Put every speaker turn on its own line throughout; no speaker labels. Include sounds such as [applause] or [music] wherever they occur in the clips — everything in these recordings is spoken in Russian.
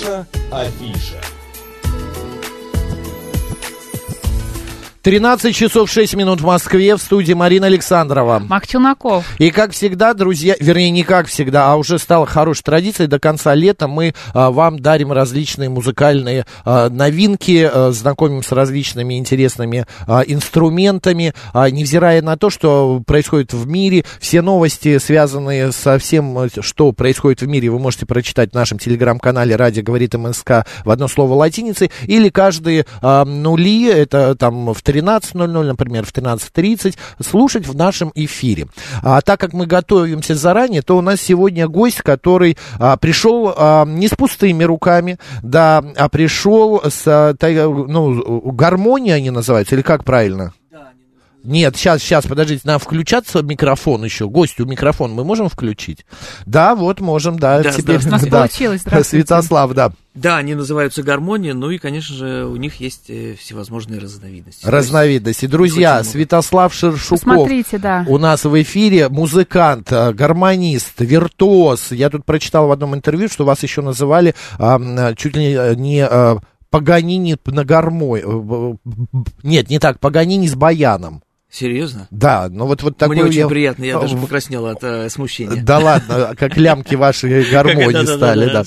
Наша афиша.
13 часов 6 минут в Москве, в студии Марина Александрова.
Мак Челноков.
И как всегда, друзья, вернее, не как всегда, а уже стало хорошей традицией, до конца лета мы а, вам дарим различные музыкальные а, новинки, а, знакомим с различными интересными а, инструментами, а, невзирая на то, что происходит в мире, все новости, связанные со всем, что происходит в мире, вы можете прочитать в нашем телеграм-канале «Радио говорит МСК» в одно слово латиницей, или каждые а, нули, это там в 13.00, например, в 13.30, слушать в нашем эфире. А так как мы готовимся заранее, то у нас сегодня гость, который а, пришел а, не с пустыми руками, да, а пришел с, а, та- ну, гармония они называются, или как правильно? Нет, сейчас, сейчас, подождите, надо включаться микрофон еще. Гостю микрофон мы можем включить? Да, вот можем, да.
Да,
теперь,
нас
да.
получилось.
Святослав, да.
Да, они называются гармония, ну и, конечно же, у них есть э, всевозможные разновидности.
Разновидности. Друзья. Святослав Шершуков.
Посмотрите, да.
У нас в эфире музыкант, э, гармонист, виртуоз. Я тут прочитал в одном интервью, что вас еще называли а, чуть ли э, не а, Паганини на гармой. э, Нет, не так, Паганини с баяном.
Серьезно?
Да, ну вот, вот такой
Мне очень
я-
приятно, я даже
в-
покраснел от э, смущения.
Да ладно, как лямки вашей [laughs] гармонии стали, да.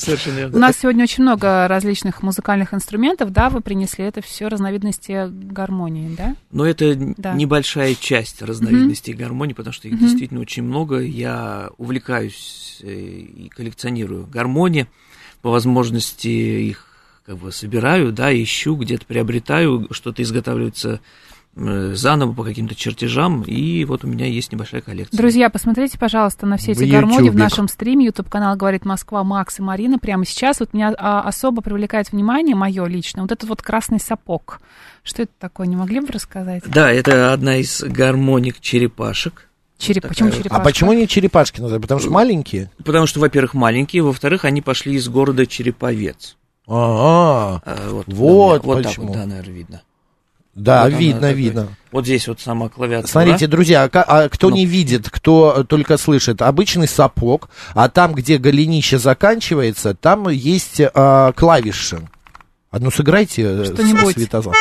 У нас сегодня очень много различных музыкальных инструментов, да, вы принесли, это все разновидности гармонии, да?
Но это небольшая часть разновидностей гармонии, потому что их действительно очень много. Я увлекаюсь э, и коллекционирую гармонии, по возможности их как бы собираю, да, ищу, где-то приобретаю, что-то изготавливается заново по каким-то чертежам, и вот у меня есть небольшая коллекция.
Друзья, посмотрите, пожалуйста, на все
В
эти гармонии в
Ютубе.
нашем стриме. Ютуб канал говорит Москва, Макс и Марина. Прямо сейчас вот меня а, особо привлекает внимание, мое лично, вот этот вот красный сапог. Что это такое? Не могли бы вы рассказать?
Да, это одна из гармоник черепашек.
Череп...
такая
Почему
вот.
черепашка?
А почему не черепашки называют? Потому что маленькие?
Потому что, во-первых, маленькие, во-вторых, они пошли из города Череповец.
А,
А, вот,
Вот
да, вот так
почему.
вот, да, наверное, видно.
Да,
Вот она
видно,
такой.
видно.
Вот здесь вот сама клавиатура.
Смотрите, друзья, а ка- а кто
Ну.
не видит, кто только слышит, обычный сапог, а там, где голенище заканчивается, там есть а, клавиши. Одну сыграйте, э,
Что-нибудь.
Святослав.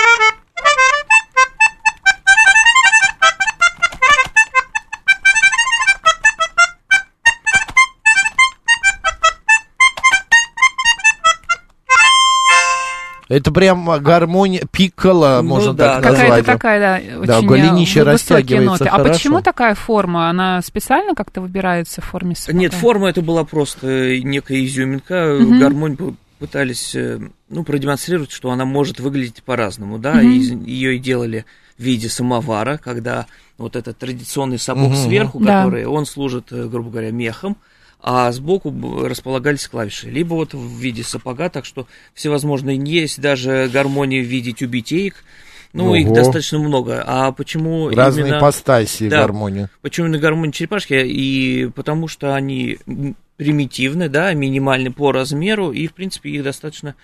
Это прям гармония пиккола,
Ну
можно
да,
так
да.
назвать.
Какая-то такая, да, очень э,
голенище растягивается
ноты. А
хорошо.
почему такая форма? Она специально как-то выбирается в форме сапога?
Нет, форма это была просто некая изюминка.
Мгм.
Гармонь пытались э, ну, продемонстрировать, что она может выглядеть по-разному, да,
Мгм.
и ее и делали в виде самовара, когда вот этот традиционный сапог
Мгм.
сверху,
Да.
который, он служит, э, грубо говоря, мехом, а сбоку располагались клавиши. Либо вот в виде сапога, так что всевозможные есть даже гармонии в виде тюбетеек, ну, их
Ого.
достаточно много. А почему
Разные
именно...
ипостаси
Да.
гармонии.
Почему именно гармонии черепашки? И потому что они примитивны, да, минимальны по размеру, и, в принципе, их достаточно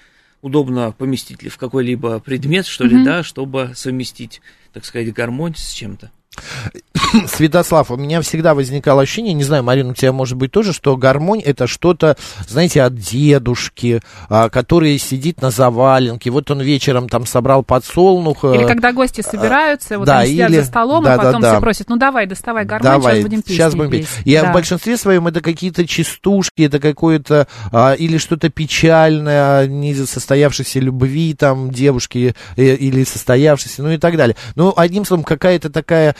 удобно поместить ли в какой-либо предмет, что ли,
Мгм.
да, чтобы совместить, так сказать, гармонь с чем-то. [laughs] [clears throat]
Святослав, у меня всегда возникало ощущение, не знаю, Марина, у тебя может быть тоже, что гармонь это что-то, знаете, от дедушки, а, который сидит на заваленке, вот он вечером там собрал подсолнух. э,
Или когда гости собираются, вот
да,
они сидят
или-
за столом,
да,
а
да,
потом
да.
все просят, ну давай, доставай гармонь,
Давай,
сейчас будем песни
сейчас будем петь.
петь.
Я
Да.
в большинстве своем это какие-то частушки, это какое-то а, или что-то печальное, не состоявшейся любви там девушки э, или состоявшейся, ну и так далее. Ну, одним словом, какая-то такая...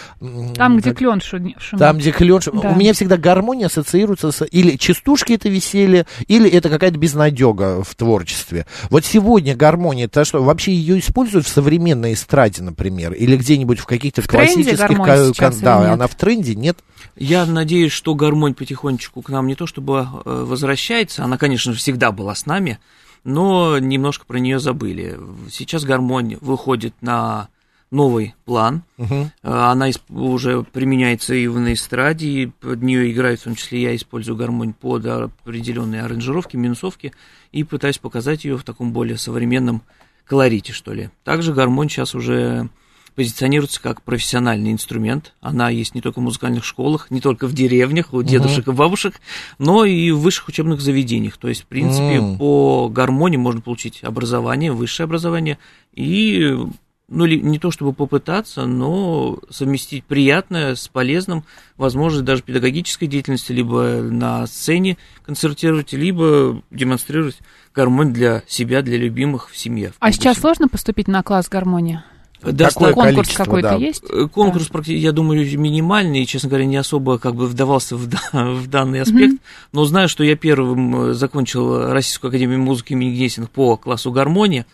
Там, где клен шумит.
Там, где клен... ш-
Да.
У меня всегда гармония ассоциируется с... Или частушки это веселье, или это какая-то безнадега в творчестве. Вот сегодня гармония, то что, вообще ее используют в современной эстраде, например, или где-нибудь в каких-то
В
классических... кон- Да, она в тренде, нет?
Я надеюсь, что гармонь потихонечку к нам не то чтобы э, возвращается, она, конечно же, всегда была с нами, но немножко про нее забыли. Сейчас гармонь выходит на новый план. Э, Она уже применяется и в на эстраде, и под нее играют, в том числе я использую гармонь под определенные аранжировки, минусовки, и пытаюсь показать ее в таком более современном колорите, что ли. Также гармонь сейчас уже позиционируется как профессиональный инструмент. Она есть не только в музыкальных школах, не только в деревнях, у дедушек mm-hmm. и бабушек, но и в высших учебных заведениях. То есть, в принципе, mm-hmm. по гармонии можно получить образование, высшее образование и ну, не то чтобы попытаться, но совместить приятное с полезным, возможность даже педагогической деятельности, либо на сцене концертировать, либо демонстрировать гармонию для себя, для любимых в семье. В
а сейчас сложно поступить на класс гармонии?
Да, Какое
конкурс какой-то да. есть?
Э, конкурс, да. я думаю, минимальный, честно говоря, не особо как бы вдавался в, [laughs] в данный аспект, mm-hmm. но знаю, что я первым э, закончил Российскую академию музыки имени Гнесиных по классу гармонии,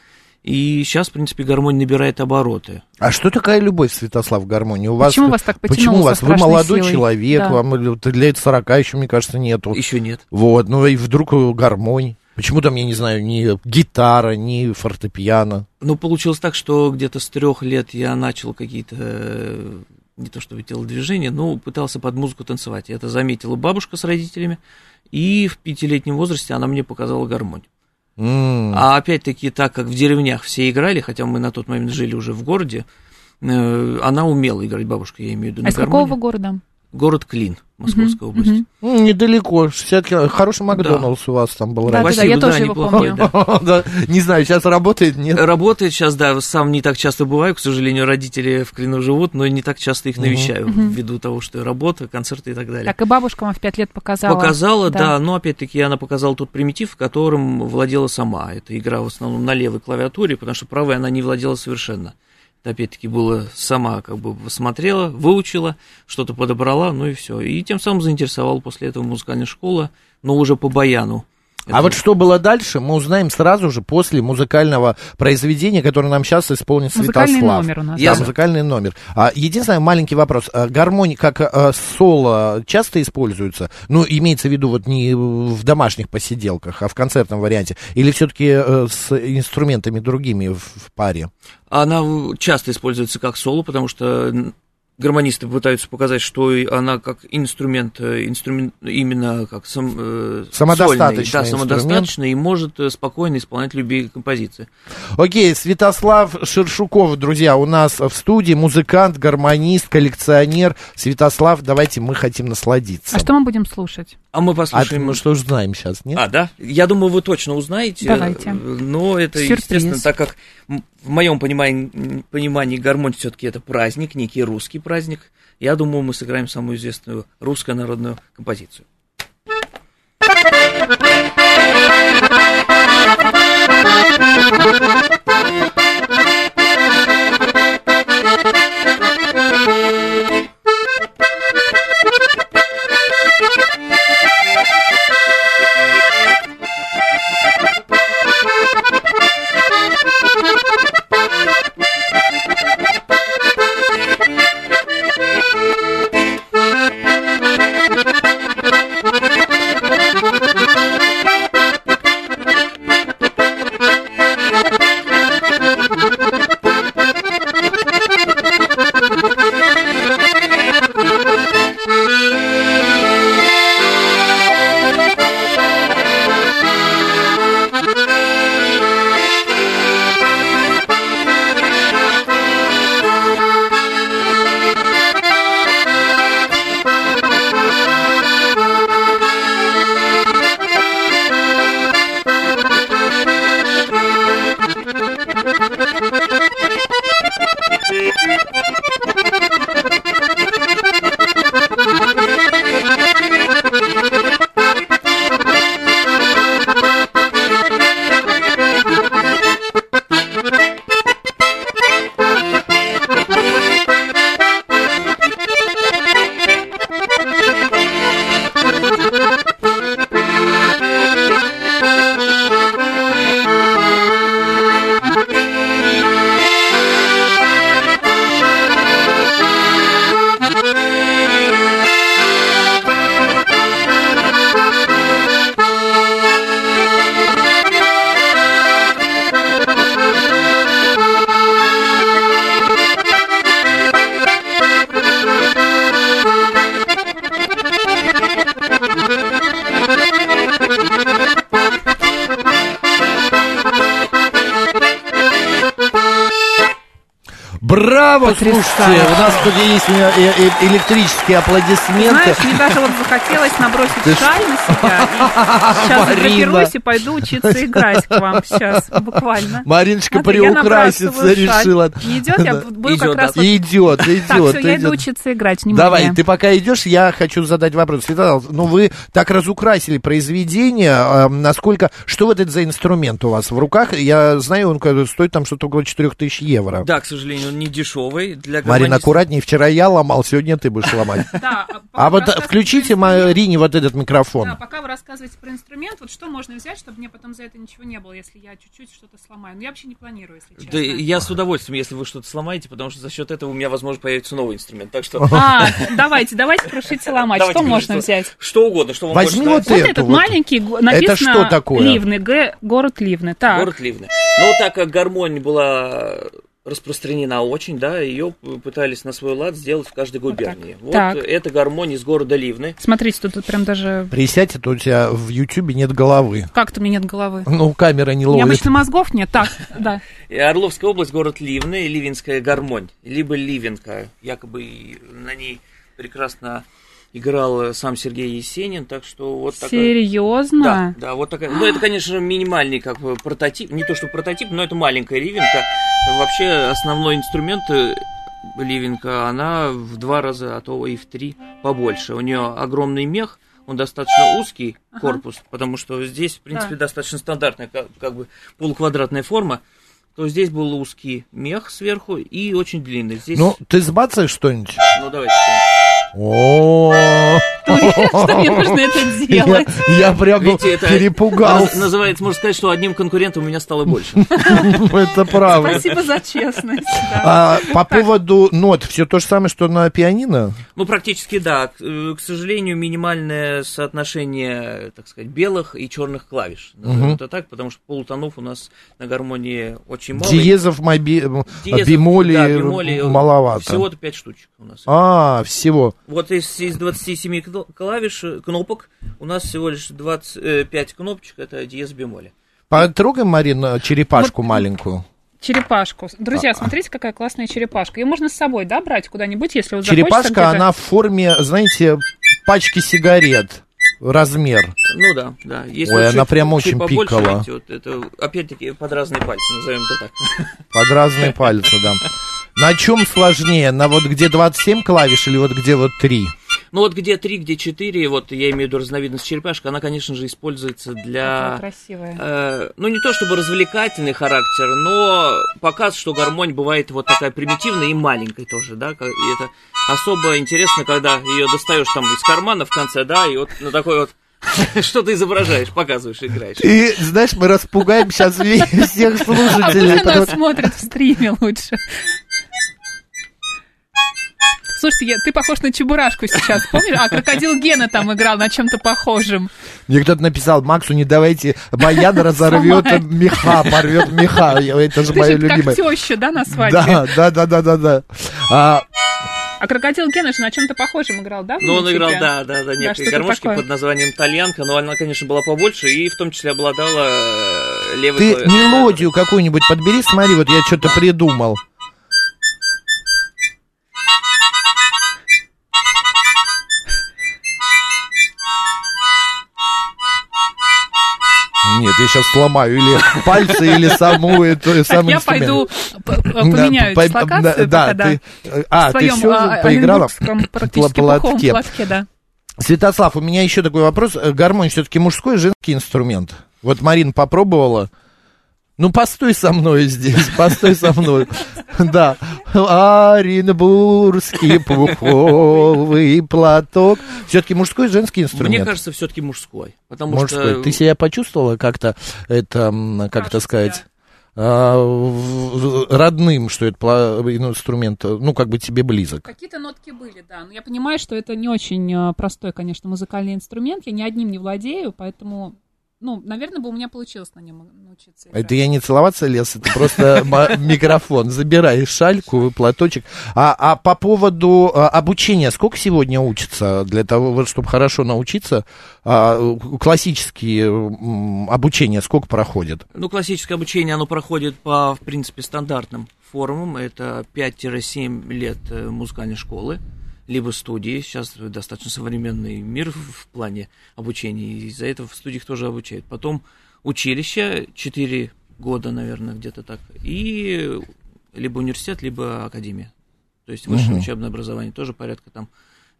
и сейчас, в принципе, гармония набирает обороты.
А что такая любовь, Святослав, к гармонии? У
вас, почему вас так
Почему у вас? Вы молодой
силой?
человек, да. вам лет 40 еще, мне кажется, нету.
Еще нет.
Вот, ну и вдруг гармонь. Почему там, я не знаю, ни гитара, ни фортепиано?
Ну, получилось так, что где-то с трех лет я начал какие-то, не то чтобы телодвижения, но пытался под музыку танцевать. Это заметила бабушка с родителями, и в пятилетнем возрасте она мне показала гармонию. Mm. А опять-таки, так как в деревнях все играли, хотя мы на тот момент жили уже в городе, э, она умела играть, бабушка, я имею в виду.
А из какого города?
Город Клин, Московская uh-huh, область.
Uh-huh. Недалеко, 60 километров. Хороший Макдоналдс да. у вас там был
да, раньше. Да, да, я тоже да, его помню. [laughs]
Да. Не знаю, сейчас работает, нет?
Работает сейчас, да, сам не так часто бываю, к сожалению, родители в Клину живут, но не так часто их навещаю, uh-huh. ввиду того, что работа, концерты и так далее.
Так и бабушка вам в пять лет показала.
Показала, да, да но опять-таки она показала тот примитив, которым владела сама. Это игра в основном на левой клавиатуре, потому что правой она не владела совершенно опять-таки, было сама как бы посмотрела, выучила, что-то подобрала, ну и все. И тем самым заинтересовала после этого музыкальная школа, но уже по баяну.
Это... А вот что было дальше, мы узнаем сразу же после музыкального произведения, которое нам сейчас исполнит
музыкальный
Святослав.
Номер у нас.
Да, музыкальный номер. А, единственный маленький вопрос. А, гармония как а, соло часто используется? Ну, имеется в виду вот не в домашних посиделках, а в концертном варианте? Или все-таки а, с инструментами другими в, в паре?
Она часто используется как соло, потому что гармонисты пытаются показать, что она как инструмент, э, инструмент именно как сам,
э, самодостаточный,
сольный, да, самодостаточный и может э, спокойно исполнять любые композиции.
Окей, Святослав Шершуков, друзья, у нас в студии музыкант, гармонист, коллекционер. Святослав, давайте мы хотим насладиться.
А что мы будем слушать?
А мы а послушаем.
А мы что узнаем сейчас, нет?
А, да? Я думаю, вы точно узнаете.
Давайте.
Э, но это, Сюрприз. естественно, так как в моем понимании, понимании гармонь все-таки это праздник, некий русский праздник. Я думаю, мы сыграем самую известную русскую народную композицию. Thank you.
Браво,
Потрясающе.
слушайте, у нас тут есть электрические аплодисменты.
Знаешь, мне даже вот захотелось набросить
Ты
шаль на себя. И [laughs] сейчас
Марина.
задрапируюсь и пойду учиться [laughs] играть к вам сейчас, буквально.
Мариночка
Смотри,
приукраситься решила.
Не идет? Я буду как
Идет,
раз.
Идет, идет.
Так, все, я иду учиться играть, внимание.
Давай, ты пока идешь, я хочу задать вопрос. Светлана, ну вы так разукрасили произведение, э, насколько, что вот это за инструмент у вас в руках? Я знаю, он стоит там что-то около 4000 евро.
Да, к сожалению, он не дешевый. Для
Марина,
гармониста-
аккуратнее, вчера я ломал, сегодня ты будешь ломать.
Да,
А
пока
вот включите Марине вот этот микрофон.
Да, пока вы рассказываете про инструмент, вот что можно взять, чтобы мне потом за это ничего не было, если я чуть-чуть что-то сломаю. Ну, я вообще не планирую, если честно.
Да, я с удовольствием, если вы что-то сломаете, потому что за счет этого у меня, возможно, появится новый инструмент. Так что
А, давайте, давайте крушить и ломать. Что можно взять?
что угодно, что вам
Возьми
больше
вот
этот маленький, написано? Ливны, Г, город Ливны. Так,
Город Ливны. Но так как гармонь была распространена очень, да, ее пытались на свой лад сделать в каждой
Вот так.
губернии. Вот,
Так.
это гармонь из города Ливны.
смотрите, тут, тут прям даже...
Присядь, это у тебя в Ютубе нет головы.
Как-то у меня нет головы.
Ну, камера не
У меня
ловит.
обычно мозгов нет. Так, [laughs] да.
И Орловская область, город Ливны, Ливенская гармонь, либо Ливенка. Якобы на ней прекрасно играл сам Сергей Есенин, так что вот такая... Да,
Серьезно?
да, вот такая. Ну, это, конечно, минимальный как бы прототип. Не то, что прототип, но это маленькая ливенка. Вообще, основной инструмент э, ливенка, она в два раза, а то и в три побольше. У нее огромный мех, он достаточно узкий корпус, потому что здесь, в принципе,
Да.
достаточно стандартная, как, как бы полуквадратная форма. То здесь был узкий мех сверху и очень длинный. Здесь,
Ну, ты сбацаешь что-нибудь?
ну давайте.
О,
Ты уверен, [laughs] что мне нужно это делать?
я прям
Видите, это
перепугался.
называется, можно сказать, что одним конкурентом у меня стало больше. [laughs]
Это правда.
Спасибо за честность. да.
А по поводу нот, все то же самое, что на пианино?
Ну, практически да. К, э, сожалению, минимальное соотношение, так сказать, белых и черных клавиш. Назовем это так, потому что полутонов у нас на гармонии очень мало.
Диезов, моби...
Диезов,
бемоли
да, бемоли,
маловато.
Всего-то 5 штучек у нас.
А, всего.
Вот из, из 27 кно- клавиш, э, кнопок, у нас всего лишь 25 кнопочек, это диез бемоли.
Потрогаем, Марина, черепашку маленькую.
Черепашку.
А,
Друзья, смотрите, какая классная черепашка. Ее можно с собой, да, брать куда-нибудь, если вот
Черепашка, она в форме, знаете, пачки сигарет. Размер.
Ну да, да. Если
Ой,
чуть-
она прям
чуть
очень
побольше,
пикала.
вот это, опять-таки, под разные пальцы, назовем это так.
Под разные [laughs] пальцы, да. На чем сложнее? На вот где 27 клавиш или вот где вот 3?
Ну вот где 3, где 4, вот я имею в виду разновидность черепашка, она, конечно же, используется для...
красивая.
э, ну, не то чтобы развлекательный характер, но показ, что гармонь бывает вот такая примитивная и маленькая тоже, да, и это особо интересно, когда ее достаешь там из кармана в конце, да, и вот на такой вот [laughs] что ты изображаешь, показываешь, играешь.
И, знаешь, мы распугаем сейчас всех
А
слушателей.
пусть она смотрит в стриме лучше. Слушайте, я- ты похож на Чебурашку сейчас, помнишь? А крокодил Гена там играл на чем-то похожем.
Мне кто-то написал, Максу, не давайте, Баян [laughs] разорвет меха, порвет меха. Это же мое
же как
любимое.
теща, да, на свадьбе?
Да, да, да, да, да, да. А,
А крокодил Гена же на чем-то похожем играл, да?
Ну, он играл, да, да, да, некой гармошки
такое.
под названием Тальянка, но она, конечно, была побольше и в том числе обладала э, левой...
ты
клавишей.
мелодию какую-нибудь подбери, смотри, вот я что-то придумал. Нет, я сейчас сломаю или [laughs] пальцы, или саму эту сам
я пойду
Да,
поменяю
по-
дислокацию,
да,
да.
а,
в
ты все
а,
поиграла?
оренбургском практически
платке,
да.
Святослав, у меня еще такой вопрос. Э, Гармонь все-таки мужской, женский инструмент. Вот Марин попробовала. Ну, постой со мной здесь, постой со мной. Да. Оренбургский пуховый платок. Все-таки мужской, женский инструмент.
Мне кажется, все-таки мужской. Потому
Мужской.
что...
Ты себя почувствовала как-то, это, как это сказать, а, родным, что это инструмент, ну, как бы тебе близок?
Какие-то нотки были, да. Но я понимаю, что это не очень э, простой, конечно, музыкальный инструмент. Я ни одним не владею, поэтому ну, наверное, бы у меня получилось на нем научиться.
Играть. Это я не целоваться лез, это просто [laughs] микрофон. Забирай шальку, платочек. А, а по поводу а, обучения, сколько сегодня учится для того, чтобы хорошо научиться? А, классические обучения сколько проходит?
Ну, классическое обучение, оно проходит по, в принципе, стандартным формам. Это 5-7 лет э, музыкальной школы либо студии. Сейчас достаточно современный мир в плане обучения, и из-за этого в студиях тоже обучают. Потом училище, 4 года, наверное, где-то так, и либо университет, либо академия. То есть высшее угу. учебное образование тоже порядка там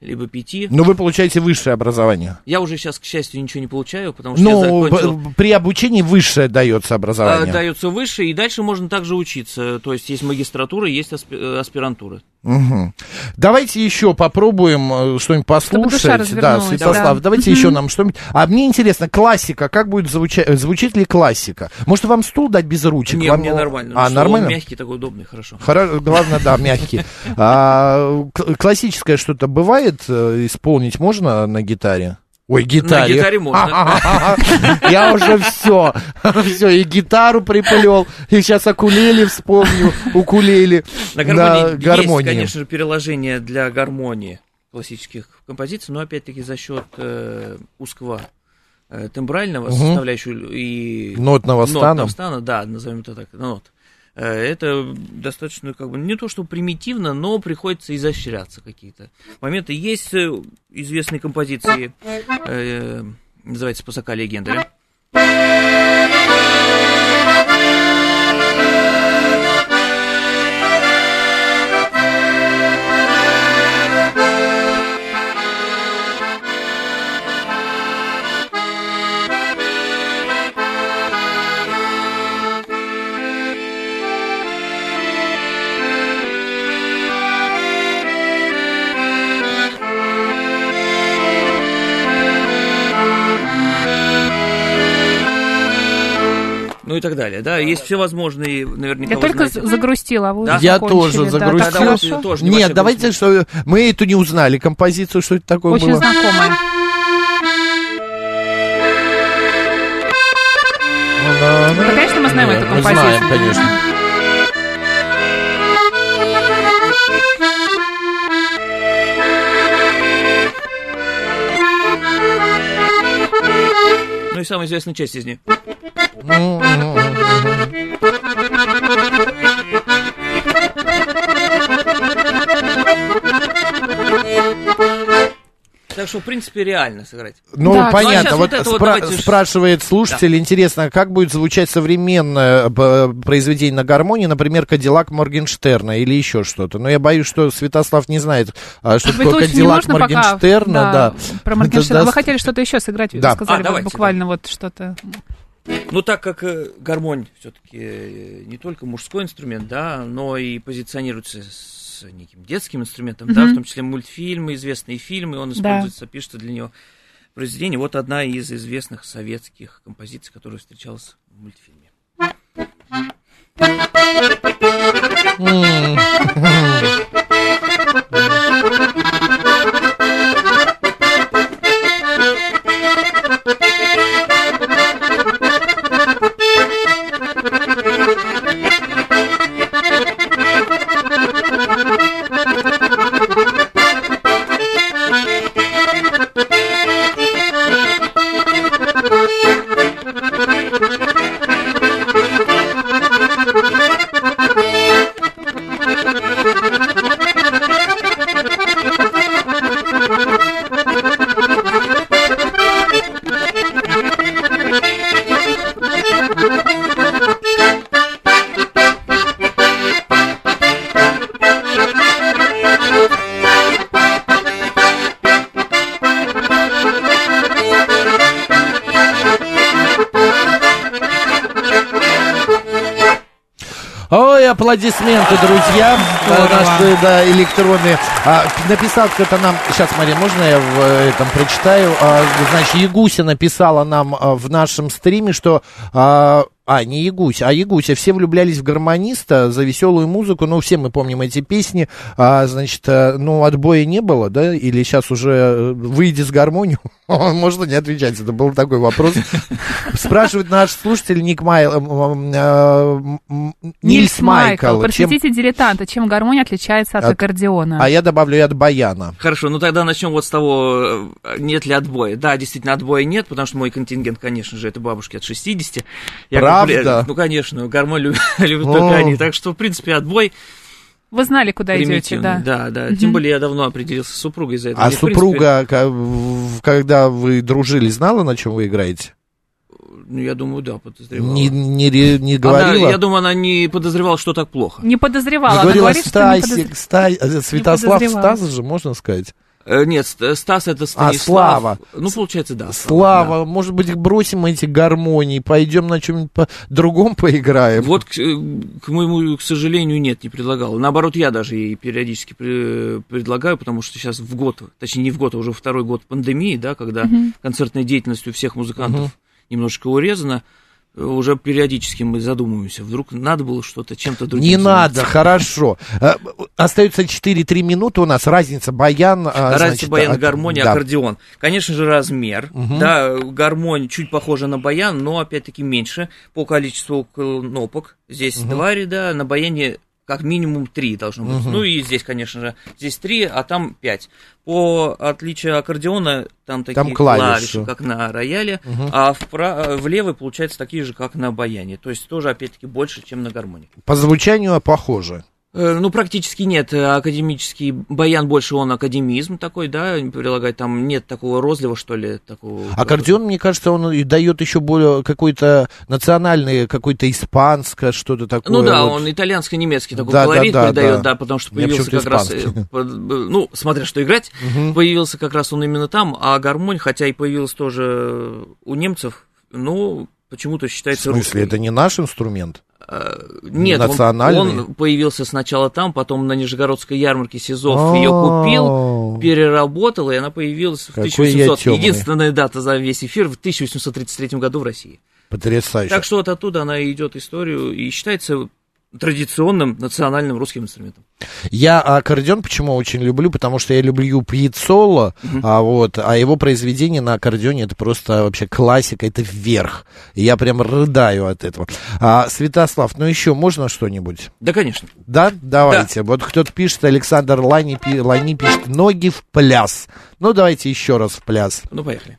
либо пяти.
Но вы получаете высшее образование.
Я уже сейчас, к счастью, ничего не получаю, потому что
Но я закончил... при обучении высшее дается образование.
А, дается высшее, и дальше можно также учиться. То есть есть магистратура, есть аспи... аспирантура.
Угу. Давайте еще попробуем э, что-нибудь послушать. Да, Святослав, да. давайте угу. еще нам что-нибудь. А мне интересно, классика, как будет звучать, звучит ли классика? Может, вам стул дать без ручек?
Нет,
вам...
мне нормально.
А,
ну,
нормально?
мягкий, такой удобный, хорошо.
Хорошо, главное, да, мягкий. [laughs] А, классическое что-то бывает э, исполнить можно на гитаре? Ой, гитаре.
На гитаре можно.
Я уже все, все, и гитару приплел, и сейчас окулели вспомню, укулели.
На гармонии, есть, конечно же, переложение для гармонии классических композиций, но опять-таки за счет э, узкого э, тембрального угу. составляющего и
нотного стана.
Нотного стана, да, назовем это так, нот. Э, это достаточно, как бы, не то что примитивно, но приходится изощряться какие-то моменты. Есть э, известные композиции, э, называется «Пасака легенда». Ну и так далее, да, есть всевозможные, наверняка.
Я только
знаете.
загрустила, а вы да?
Я тоже загрустил. Да, тоже Нет, давайте, что мы эту не узнали, композицию, что это такое
Очень
было.
Очень знакомая. Ну, конечно, мы знаем Нет, эту композицию. Мы знаем,
конечно.
Ну и самая известная часть из них. Так что, в принципе, реально сыграть.
Ну, да, понятно. Ну, а вот, вот, спра- вот спрашивает слушатель, да. интересно, как будет звучать современное произведение на гармонии, например, Кадиллак Моргенштерна или еще что-то. Но я боюсь, что Святослав не знает, а, что такое Кадиллак Моргенштерна. Пока, да,
да. Про Моргенштерна. Вы хотели что-то еще сыграть? Да. Сказали а, давайте, буквально да. вот что-то.
Ну, так как э, гармонь все-таки э, не только мужской инструмент, да, но и позиционируется с неким детским инструментом, mm-hmm. да, в том числе мультфильмы, известные фильмы, он используется, да. пишется для него произведение. Вот одна из известных советских композиций, которая встречалась в мультфильме.
Аплодисменты, друзья, наши да, электронные. А, написал кто-то нам, сейчас, Мария, можно я в э, этом прочитаю? А, значит, Ягуся написала нам а, в нашем стриме, что а, А, не Ягуся, а Ягуся. Все влюблялись в гармониста за веселую музыку. Ну, все мы помним эти песни. А, значит, э, ну, отбоя не было, да? Или сейчас уже э, выйди с гармонию? [laughs] Можно не отвечать, это был такой вопрос. Спрашивает наш слушатель Ник Майл, э, Нильс Майкл.
Просветите дилетанта, чем гармония отличается от аккордеона?
А я добавлю и от баяна.
Хорошо, ну тогда начнем вот с того, нет ли отбоя. Да, действительно, отбоя нет, потому что мой контингент, конечно же, это бабушки от 60.
Я Правда?
Ну, конечно, гармонь любят, [laughs] любят только они. Так что, в принципе, отбой...
Вы знали, куда идете, да?
Да, да. Угу. Тем более я давно определился с супругой за это.
А Мне, супруга, принципе... когда вы дружили, знала, на чем вы играете?
Ну, я думаю, да, подозревала.
Не, не, не говорила?
Она, я думаю, она не подозревала, что так плохо.
Не подозревала. Не
она говорила, говорит, Стасик, что не подозр... Ста... Святослав Стас же, можно сказать?
Э, нет, Стас это Станислав.
А, Слава.
Ну, получается, да.
Слава, да. может быть, бросим эти гармонии, пойдем на чем-нибудь по другом поиграем?
Вот, к, к моему, к сожалению, нет, не предлагал. Наоборот, я даже ей периодически предлагаю, потому что сейчас в год, точнее, не в год, а уже второй год пандемии, да, когда угу. концертная деятельность у всех музыкантов угу. немножечко урезана, уже периодически мы задумываемся, вдруг надо было что-то чем-то другим.
Не заниматься. надо, хорошо. Э, остается 4-3 минуты у нас, разница баян.
А, разница значит, баян, а, гармония, да. аккордеон. Конечно же, размер. Угу. Да, гармонь чуть похожа на баян, но опять-таки меньше по количеству кнопок. Здесь угу. два ряда, на баяне как минимум три должно быть. Угу. Ну и здесь, конечно же, здесь три, а там пять. По отличию аккордеона, там такие там клавиши. клавиши, как на рояле, угу. а в, в левой, получается, такие же, как на баяне. То есть тоже, опять-таки, больше, чем на гармонике.
По звучанию похоже.
Э, ну, практически нет. Академический баян больше он академизм такой, да, прилагает. Там нет такого розлива, что ли, такого.
Аккордеон, мне кажется, он и дает еще более какой-то национальный, какой-то испанско, что-то такое.
Ну да, вот. он итальянско-немецкий такой да, колорит да, да, придает, да. да, потому что появился как испанский. [laughs] раз, ну, смотря что играть, угу. появился как раз он именно там, а гармонь, хотя и появился тоже у немцев, ну, почему-то считается
В смысле, русской. это не наш инструмент?
Э, нет, Национальный? Он, он появился сначала там, потом на Нижегородской ярмарке СИЗОВ ее купил, переработал, и она появилась в 1800. Единственная дата за весь эфир в 1833 году в России.
Потрясающе.
Так что вот оттуда она идет историю и считается традиционным национальным русским инструментом.
Я аккордеон почему очень люблю, потому что я люблю Пьецоло, uh-huh. а, вот, а его произведение на аккордеоне это просто вообще классика, это вверх. И я прям рыдаю от этого. А, Святослав, ну еще можно что-нибудь?
Да, конечно.
Да? Давайте. Да. Вот кто-то пишет, Александр Лани, Лани пишет, ноги в пляс. Ну, давайте еще раз в пляс.
Ну, поехали.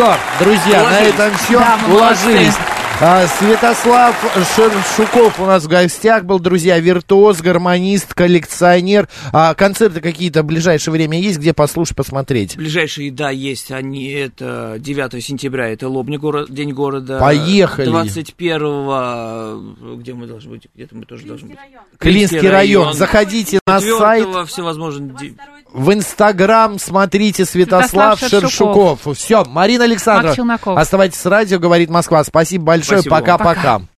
Все, друзья, Уложились. на этом все. Да, Уложились. А, Святослав Шершуков у нас в гостях был, друзья, виртуоз, гармонист, коллекционер. А концерты какие-то в ближайшее время есть, где послушать, посмотреть?
Ближайшие, да, есть. Они, это 9 сентября, это Лобни, город, день города.
Поехали.
21 где мы должны быть? Где-то мы тоже должны быть.
Клинский, Клинский район. район. Заходите на сайт.
всевозможные
в Инстаграм смотрите Святослав, Святослав Шершуков. Все, Марина Александровна, оставайтесь с радио, говорит Москва. Спасибо большое, пока-пока.